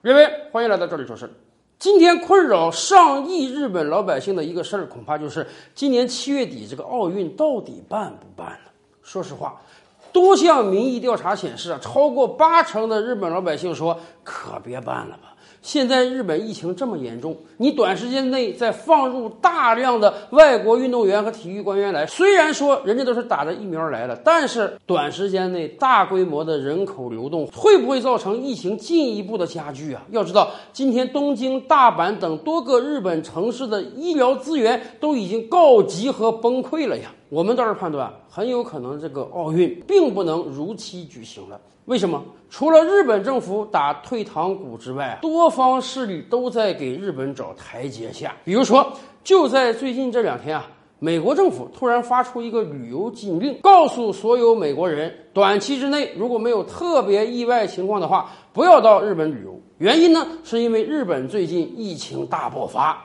瑞威，欢迎来到这里说事儿。今天困扰上亿日本老百姓的一个事儿，恐怕就是今年七月底这个奥运到底办不办了。说实话，多项民意调查显示啊，超过八成的日本老百姓说可别办了吧。现在日本疫情这么严重，你短时间内再放入大量的外国运动员和体育官员来，虽然说人家都是打着疫苗来了，但是短时间内大规模的人口流动会不会造成疫情进一步的加剧啊？要知道，今天东京、大阪等多个日本城市的医疗资源都已经告急和崩溃了呀。我们倒是判断，很有可能这个奥运并不能如期举行了。为什么？除了日本政府打退堂鼓之外，多方势力都在给日本找台阶下。比如说，就在最近这两天啊，美国政府突然发出一个旅游禁令，告诉所有美国人，短期之内如果没有特别意外情况的话，不要到日本旅游。原因呢，是因为日本最近疫情大爆发。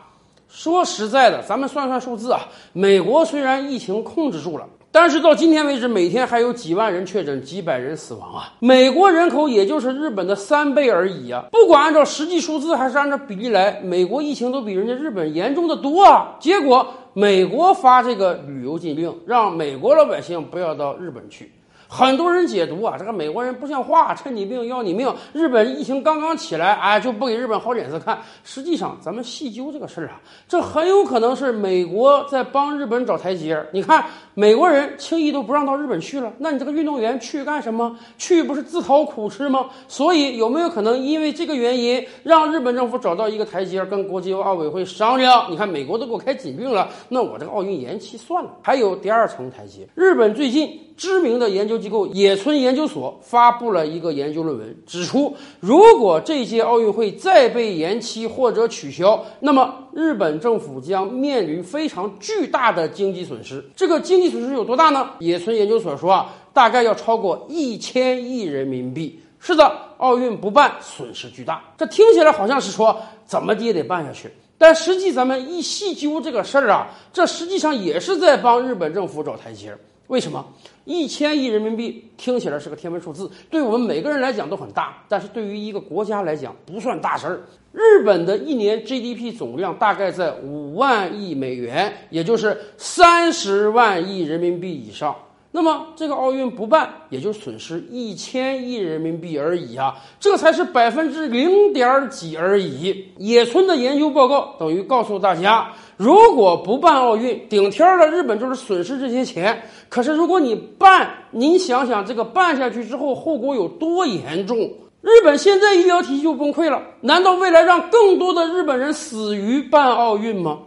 说实在的，咱们算算数字啊，美国虽然疫情控制住了。但是到今天为止，每天还有几万人确诊，几百人死亡啊！美国人口也就是日本的三倍而已啊！不管按照实际数字还是按照比例来，美国疫情都比人家日本严重的多啊！结果美国发这个旅游禁令，让美国老百姓不要到日本去。很多人解读啊，这个美国人不像话，趁你病要你命。日本疫情刚刚起来，哎，就不给日本好脸色看。实际上，咱们细究这个事儿啊，这很有可能是美国在帮日本找台阶。你看，美国人轻易都不让到日本去了，那你这个运动员去干什么？去不是自讨苦吃吗？所以，有没有可能因为这个原因，让日本政府找到一个台阶，跟国际奥委会商量？你看，美国都给我开紧病了，那我这个奥运延期算了。还有第二层台阶，日本最近。知名的研究机构野村研究所发布了一个研究论文，指出，如果这届奥运会再被延期或者取消，那么日本政府将面临非常巨大的经济损失。这个经济损失有多大呢？野村研究所说啊，大概要超过一千亿人民币。是的，奥运不办，损失巨大。这听起来好像是说怎么的也得办下去，但实际咱们一细究这个事儿啊，这实际上也是在帮日本政府找台阶。为什么一千亿人民币听起来是个天文数字，对我们每个人来讲都很大，但是对于一个国家来讲不算大事儿。日本的一年 GDP 总量大概在五万亿美元，也就是三十万亿人民币以上。那么这个奥运不办，也就损失一千亿人民币而已啊，这才是百分之零点几而已。野村的研究报告等于告诉大家，如果不办奥运，顶天儿的日本就是损失这些钱。可是如果你办，您想想这个办下去之后后果有多严重？日本现在医疗体系就崩溃了，难道未来让更多的日本人死于办奥运吗？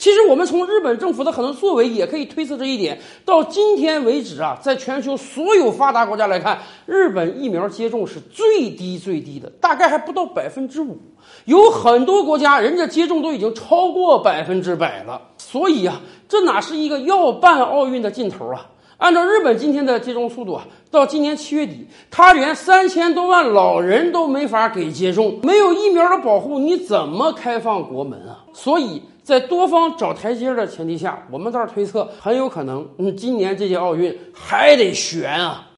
其实，我们从日本政府的很多作为也可以推测这一点。到今天为止啊，在全球所有发达国家来看，日本疫苗接种是最低最低的，大概还不到百分之五。有很多国家，人家接种都已经超过百分之百了。所以啊，这哪是一个要办奥运的劲头啊？按照日本今天的接种速度啊，到今年七月底，他连三千多万老人都没法给接种，没有疫苗的保护，你怎么开放国门啊？所以。在多方找台阶的前提下，我们倒是推测，很有可能，嗯，今年这届奥运还得悬啊。